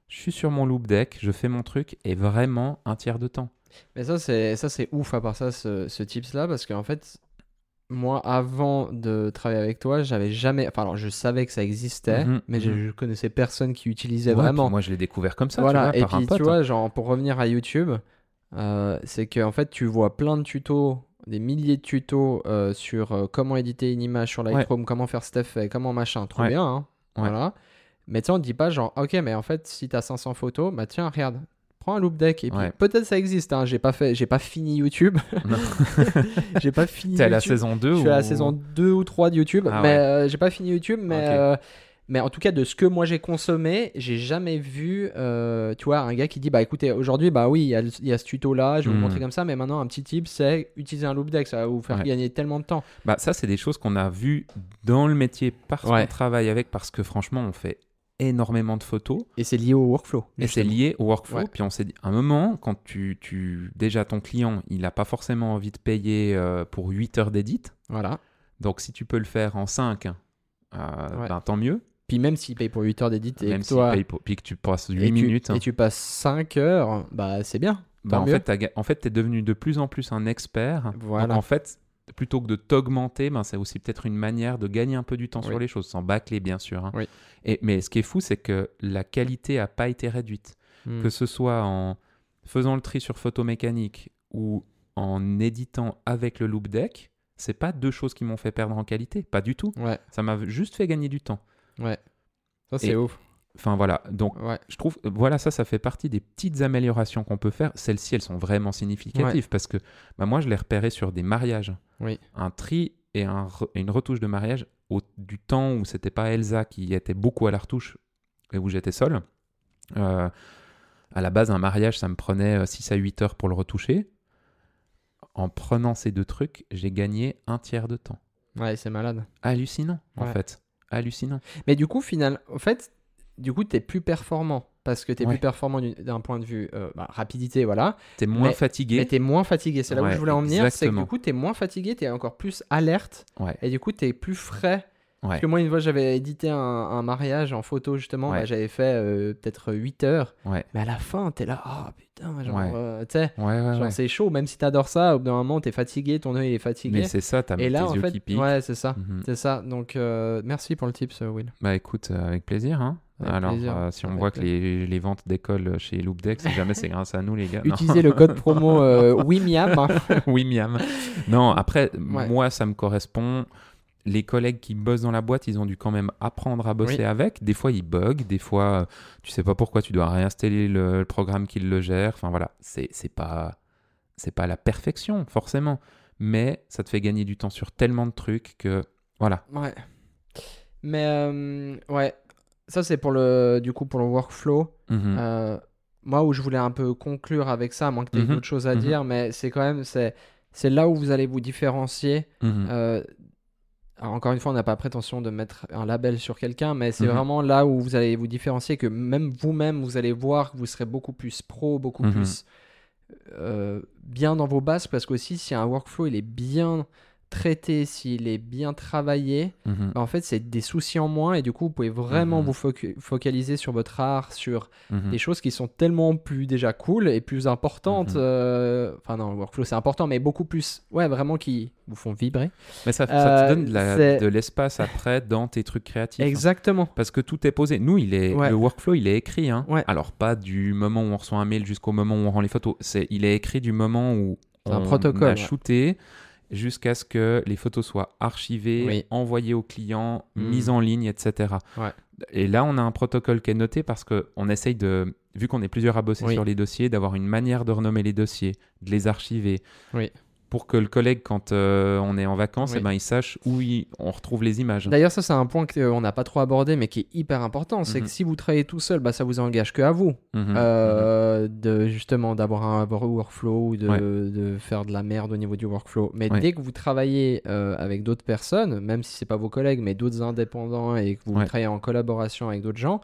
je suis sur mon loop deck, je fais mon truc, et vraiment un tiers de temps. Mais ça c'est ça c'est ouf à part ça ce, ce tips là parce qu'en fait moi avant de travailler avec toi j'avais jamais enfin alors je savais que ça existait Mhm, mais je, mhm. je connaissais personne qui utilisait Ouais, vraiment moi je l'ai découvert comme ça, voilà tu vois, et par un puis pote. tu vois genre pour revenir à YouTube euh, c'est que en fait tu vois plein de tutos des milliers de tutos euh, sur euh, comment éditer une image sur Lightroom comment faire cet effet comment machin. Trop Ouais. bien hein, Ouais. voilà. Mais tu sais on te dit pas genre ok mais en fait si t'as 500 photos bah tiens regarde. Prends un loop deck et puis peut-être ça existe hein, j'ai pas fait j'ai pas fini YouTube. J'ai pas fini T'es à la saison 2 je suis à la ou- saison 2 ou 3 de YouTube Ah mais j'ai pas fini YouTube mais. Mais en tout cas de ce que moi j'ai consommé j'ai jamais vu euh, tu vois un gars qui dit bah écoutez aujourd'hui bah oui il y, a y ce tuto là je vais vous Hmm. montrer comme ça mais maintenant un petit tip c'est utiliser un loop deck ça va vous faire Ouais. gagner tellement de temps Bah, ça, c'est des choses qu'on a vues dans le métier parce Ouais. qu'on travaille avec, parce que franchement, on fait énormément de photos et c'est lié au workflow et c'est lié au workflow. Ouais. Puis on s'est dit, à un moment, quand tu, tu déjà ton client, il n'a pas forcément envie de payer euh, pour 8 heures d'édit. voilà Donc, si tu peux le faire en 5, euh, Ouais. ben, tant mieux. Puis même s'il paye pour 8 heures d'édit et Même que s'il toi paye pour, puis que tu passes 8 et tu- minutes. hein. et tu passes 5 heures bah c'est bien Bah, en, mieux. fait, en fait, tu es devenu de plus en plus un expert. Voilà. Donc, en fait, plutôt que de t'augmenter, ben, c'est aussi peut-être une manière de gagner un peu du temps Oui. sur les choses, sans bâcler, bien sûr. hein. Oui. Et, mais ce qui est fou, c'est que la qualité n'a pas été réduite. Hmm. Que ce soit en faisant le tri sur photomécanique ou en éditant avec le loop deck, c'est pas deux choses qui m'ont fait perdre en qualité. Pas du tout. ouais Ça m'a juste fait gagner du temps. Ouais ça c'est ouf Enfin voilà. Donc ouais je trouve, voilà, ça, ça fait partie des petites améliorations qu'on peut faire. Celles-ci, elles sont vraiment significatives parce que bah, moi, je les repérais sur des mariages. Oui. Un tri et, un re- et une retouche de mariage au, du temps où c'était pas Elsa qui était beaucoup à la retouche et où j'étais seul. Euh, à la base, un mariage, ça me prenait 6 à 8 heures pour le retoucher. En prenant ces deux trucs, j'ai gagné un tiers de temps. ouais c'est malade Hallucinant, en fait. Hallucinant. Mais du coup, final, en fait, du coup, tu es plus performant. Parce que tu es Ouais. plus performant du- d'un point de vue euh, bah, rapidité, voilà. T'es moins Mais- fatigué. Mais tu es moins fatigué. C'est là où je voulais en venir. C'est que du coup, tu es moins fatigué, tu es encore plus alerte. Ouais. Et du coup, tu es plus frais. Ouais. Parce que moi, une fois, j'avais édité un, un mariage en photo, justement. Ouais. bah, j'avais fait euh, peut-être 8 heures. Ouais. Mais à la fin, tu es là, oh putain, genre, Ouais. euh, tu sais, Ouais, ouais, genre, ouais. c'est chaud. Même si tu adores ça, au bout d'un moment, tu es fatigué, ton œil est fatigué. Mais c'est ça, t'as Et tes là, en yeux fait, qui piquent. ouais, c'est ça. Mhm. C'est ça. Donc, euh, merci pour le tips, Will. Bah écoute, avec plaisir. Hein. Avec Alors, euh, si on Avec voit que les, les ventes décollent chez Loopdeck, si jamais c'est grâce à nous, les gars. Utilisez le code promo euh, WIMIAM. oui, miam. Non, après, Ouais. moi, ça me correspond. Les collègues qui bossent dans la boîte, ils ont dû quand même apprendre à bosser Oui. avec. Des fois, ils bug. Des fois, euh, tu sais pas pourquoi tu dois réinstaller le, le programme qui le gère. Enfin, voilà. C'est pas, c'est pas la perfection, forcément. Mais ça te fait gagner du temps sur tellement de trucs que, voilà. Ouais. Mais, euh, ouais. Ça, c'est pour le, du coup, pour le workflow. Mhm. Euh, moi, où je voulais un peu conclure avec ça, à moins que tu aies Mhm. d'autres choses à Mhm. dire, mais c'est quand même, c'est, c'est là où vous allez vous différencier. Euh, alors, encore une fois, on n'a pas prétention de mettre un label sur quelqu'un, mais c'est Mhm. vraiment là où vous allez vous différencier, que même vous-même, vous allez voir que vous serez beaucoup plus pro, beaucoup Mhm. plus euh, bien dans vos bases, parce qu'aussi, si un workflow il est bien traité, s'il est bien travaillé, Mhm. bah, en fait, c'est des soucis en moins, et du coup, vous pouvez vraiment Mhm. vous focaliser sur votre art, sur Mhm. des choses qui sont tellement plus déjà cool et plus importantes. Euh, Enfin, non, le workflow c'est important, mais beaucoup plus, ouais, vraiment qui vous font vibrer. Mais ça, ça Euh, te donne de la- c'est- de l'espace après dans tes trucs créatifs. Exactement. Parce que tout est posé. Nous, il est, Ouais. le workflow, il est écrit. Hein. Ouais. Alors, pas du moment où on reçoit un mail jusqu'au moment où on rend les photos. C'est, il est écrit du moment où C'est un on protocole, a ouais. Jusqu'à ce que les photos soient archivées, Oui. envoyées au client, Mm. mises en ligne, etc. Ouais. Et là, on a un protocole qui est noté parce qu'on essaye de, vu qu'on est plusieurs à bosser Oui. sur les dossiers, d'avoir une manière de renommer les dossiers, de les archiver. Oui. Pour que le collègue, quand euh, on est en vacances, Oui. eh ben, il sache où il- on retrouve les images. D'ailleurs, ça, c'est un point qu'on n'a pas trop abordé, mais qui est hyper important. C'est Mhm. que si vous travaillez tout seul, bah, ça vous engage que à vous. Mhm. Euh, de justement d'avoir un workflow ou de, Ouais. de faire de la merde au niveau du workflow. Mais Ouais. dès que vous travaillez euh, avec d'autres personnes, même si c'est pas vos collègues, mais d'autres indépendants et que vous Ouais. travaillez en collaboration avec d'autres gens,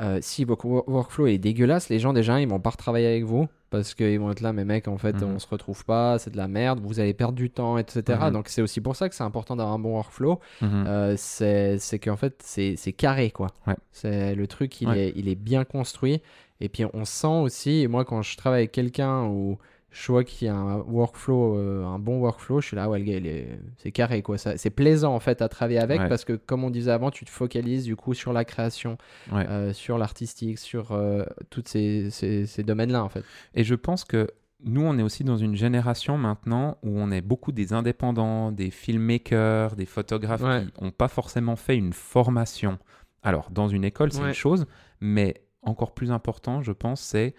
euh, si votre wo- workflow est dégueulasse, les gens déjà ils vont pas retravailler avec vous parce qu'ils vont être là, mais mec, en fait, Mhm. on se retrouve pas, c'est de la merde, vous allez perdre du temps, etc. Donc c'est aussi pour ça que c'est important d'avoir un bon workflow. Mhm. Euh, c'est qu'en fait, c'est carré, quoi. Ouais. C'est le truc, il, Ouais. est, il est bien construit. Et puis, on sent aussi, moi, quand je travaille avec quelqu'un où je vois qu'il y a un workflow, euh, un bon workflow, je suis là, ouais, le gars, est- c'est carré, quoi. Ça- C'est plaisant, en fait, à travailler avec Ouais. parce que, comme on disait avant, tu te focalises, du coup, sur la création, Ouais. euh, sur l'artistique, sur euh, tous ces, ces- ces domaines-là, en fait. Et je pense que nous, on est aussi dans une génération maintenant où on est beaucoup des indépendants, des filmmakers, des photographes Ouais. qui n'ont pas forcément fait une formation. Alors, dans une école, c'est une chose, mais encore plus important, je pense, c'est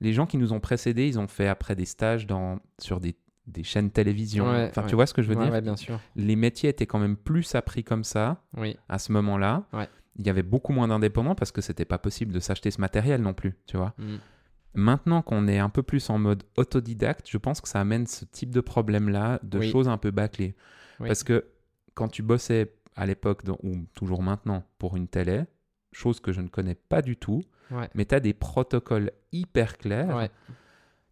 les gens qui nous ont précédés, ils ont fait après des stages dans, sur des, des chaînes télévision. Ouais, enfin, ouais. tu vois ce que je veux Ouais, dire ouais, bien sûr. Les métiers étaient quand même plus appris comme ça Oui. à ce moment-là. Il y avait beaucoup moins d'indépendants parce que c'était pas possible de s'acheter ce matériel non plus, tu vois. Mm. Maintenant qu'on est un peu plus en mode autodidacte, je pense que ça amène ce type de problème-là, de Oui. choses un peu bâclées. Oui. Parce que quand tu bossais à l'époque, ou toujours maintenant, pour une télé, chose que je ne connais pas du tout, Ouais. mais tu as des protocoles hyper clairs Ouais.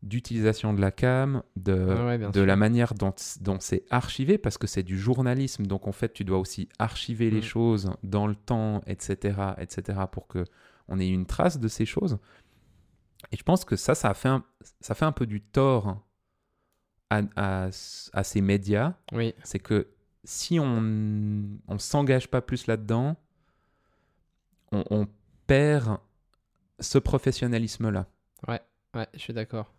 d'utilisation de la cam, de, de la manière dont, dont c'est archivé, parce que c'est du journalisme, donc en fait tu dois aussi archiver les Mm. choses dans le temps, etc., etc., pour que on ait une trace de ces choses. Et je pense que ça, ça a fait un, ça fait un peu du tort à, à, à ces médias, Oui. c'est que si on ne s'engage pas plus là-dedans, on, on perd ce professionnalisme-là. Ouais, je suis d'accord.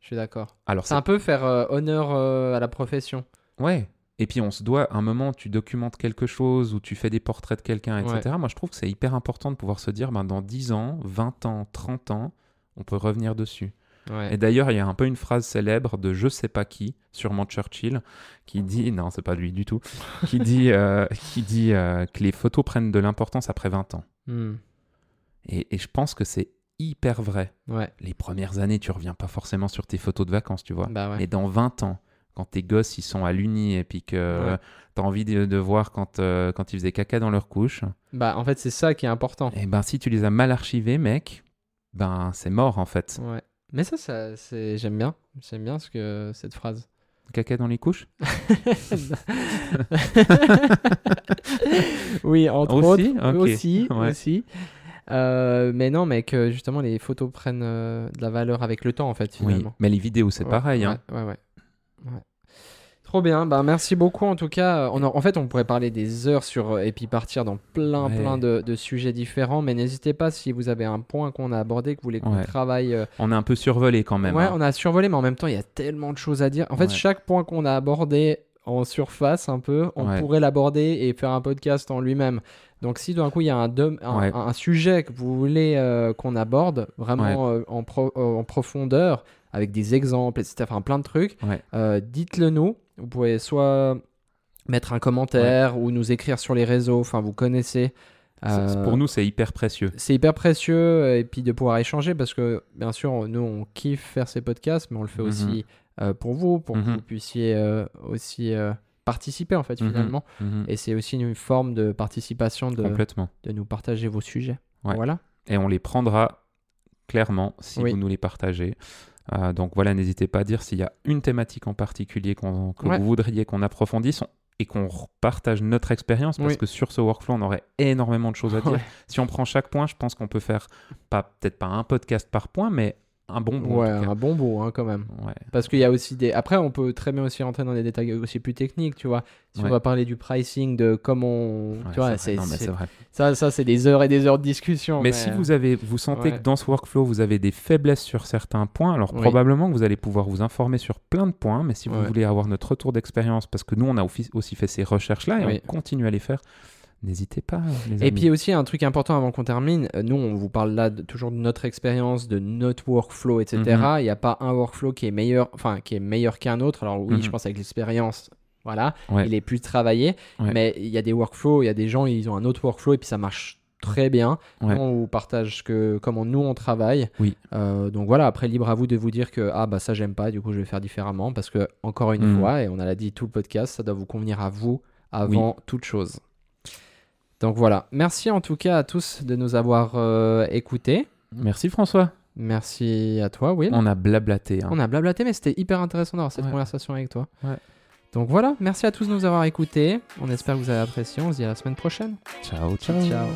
Je suis d'accord. Alors, C'est un peu faire euh, honneur euh, à la profession. Ouais. Et puis on se doit, à un moment, tu documentes quelque chose ou tu fais des portraits de quelqu'un, etc. Moi, je trouve que c'est hyper important de pouvoir se dire, ben, dans 10 ans, 20 ans, 30 ans, on peut revenir dessus. Ouais. Et d'ailleurs, il y a un peu une phrase célèbre de je sais pas qui, sûrement Churchill, qui dit, non, c'est pas lui du tout, qui dit, euh, qui dit euh, que les photos prennent de l'importance après 20 ans. Hmm. Et, et je pense que c'est hyper vrai. Ouais. Les premières années, tu reviens pas forcément sur tes photos de vacances, tu vois. Bah ouais. Mais dans 20 ans, quand tes gosses ils sont à l'uni et puis que Ouais. t'as envie de, de voir quand, euh, quand ils faisaient caca dans leur couche, Bah, en fait, c'est ça qui est important. et ben si tu les as mal archivés, mec, ben c'est mort en fait. Ouais. Mais ça, ça c'est... j'aime bien. J'aime bien ce que... cette phrase. Caca dans les couches? Oui, entre Aussi? autres. Ok. Aussi. Ouais. aussi. Euh, mais non, mais que justement, les photos prennent euh, de la valeur avec le temps, en fait, Oui, finalement. mais les vidéos c'est Ouais, pareil. Ouais, hein. ouais, ouais. Ouais. Trop bien, bah merci beaucoup en tout cas. On a- en fait, on pourrait parler des heures sur et puis partir dans plein plein de, de sujets différents, mais n'hésitez pas si vous avez un point qu'on a abordé, que vous voulez qu'on travaille. euh, On est un peu survolé quand même. ouais, hein. on a survolé, mais en même temps, il y a tellement de choses à dire. En fait, chaque point qu'on a abordé en surface un peu, on pourrait l'aborder et faire un podcast en lui-même. Donc si d'un coup il y a un, dom- un, Ouais. un sujet que vous voulez euh, qu'on aborde vraiment euh, en, pro- euh, en profondeur, avec des exemples, etc., enfin plein de trucs, Ouais. dites-le nous. Vous pouvez soit mettre un commentaire ou nous écrire sur les réseaux, enfin vous connaissez. C'est- Pour nous c'est hyper précieux. c'est hyper précieux et puis de pouvoir échanger parce que bien sûr nous on kiffe faire ces podcasts mais on le fait Mhm. aussi pour vous pour que Mhm. vous puissiez aussi participer en fait Mhm. finalement Mhm. et c'est aussi une forme de participation de, Complètement. de nous partager vos sujets Ouais. voilà Et on les prendra clairement si Oui. vous nous les partagez. Euh, donc voilà, n'hésitez pas à dire s'il y a une thématique en particulier que Ouais. vous voudriez qu'on approfondisse on- et qu'on partage notre expérience parce Oui. que sur ce workflow, on aurait énormément de choses à dire. Ouais. Si on prend chaque point, je pense qu'on peut faire pas peut-être pas un podcast par point, mais un bon bout. en ouais un bon bout hein, quand même Ouais. parce qu'il y a aussi des après on peut très bien aussi rentrer dans des détails aussi plus techniques tu vois si on va parler du pricing de comment. Ouais, tu vois c'est vrai. c'est Non, mais c'est- c'est vrai. ça ça c'est des heures et des heures de discussion Mais si vous avez, vous sentez que dans ce workflow vous avez des faiblesses sur certains points, alors Oui. probablement que vous allez pouvoir vous informer sur plein de points. Mais si vous voulez avoir notre retour d'expérience, parce que nous on a aussi aussi fait ces recherches là et Oui. on continue à les faire, n'hésitez pas. Les Et puis aussi un truc important avant qu'on termine, euh, nous on vous parle là de- toujours de notre expérience, de notre workflow, etc. Mhm. Il n'y a pas un workflow qui est meilleur, enfin qui est meilleur qu'un autre. Alors oui, Mhm. je pense avec l'expérience, voilà, Ouais. il est plus travaillé. Ouais. Mais il y a des workflows, il y a des gens ils ont un autre workflow et puis ça marche très bien. Ouais. On vous partage que comment nous on travaille. Oui. Euh, donc voilà, après libre à vous de vous dire que ah bah ça j'aime pas, du coup je vais faire différemment parce que encore une Mhm. fois et on a l'a dit tout le podcast, ça doit vous convenir à vous avant toute chose. Donc voilà, merci en tout cas à tous de nous avoir euh, écoutés. Merci François. Merci à toi, Will. On a blablaté. hein. On a blablaté, mais c'était hyper intéressant d'avoir cette Ouais. conversation avec toi. Ouais. Donc voilà, merci à tous de nous avoir écoutés. On espère que vous avez apprécié. On se dit à la semaine prochaine. Ciao, ciao. Ciao.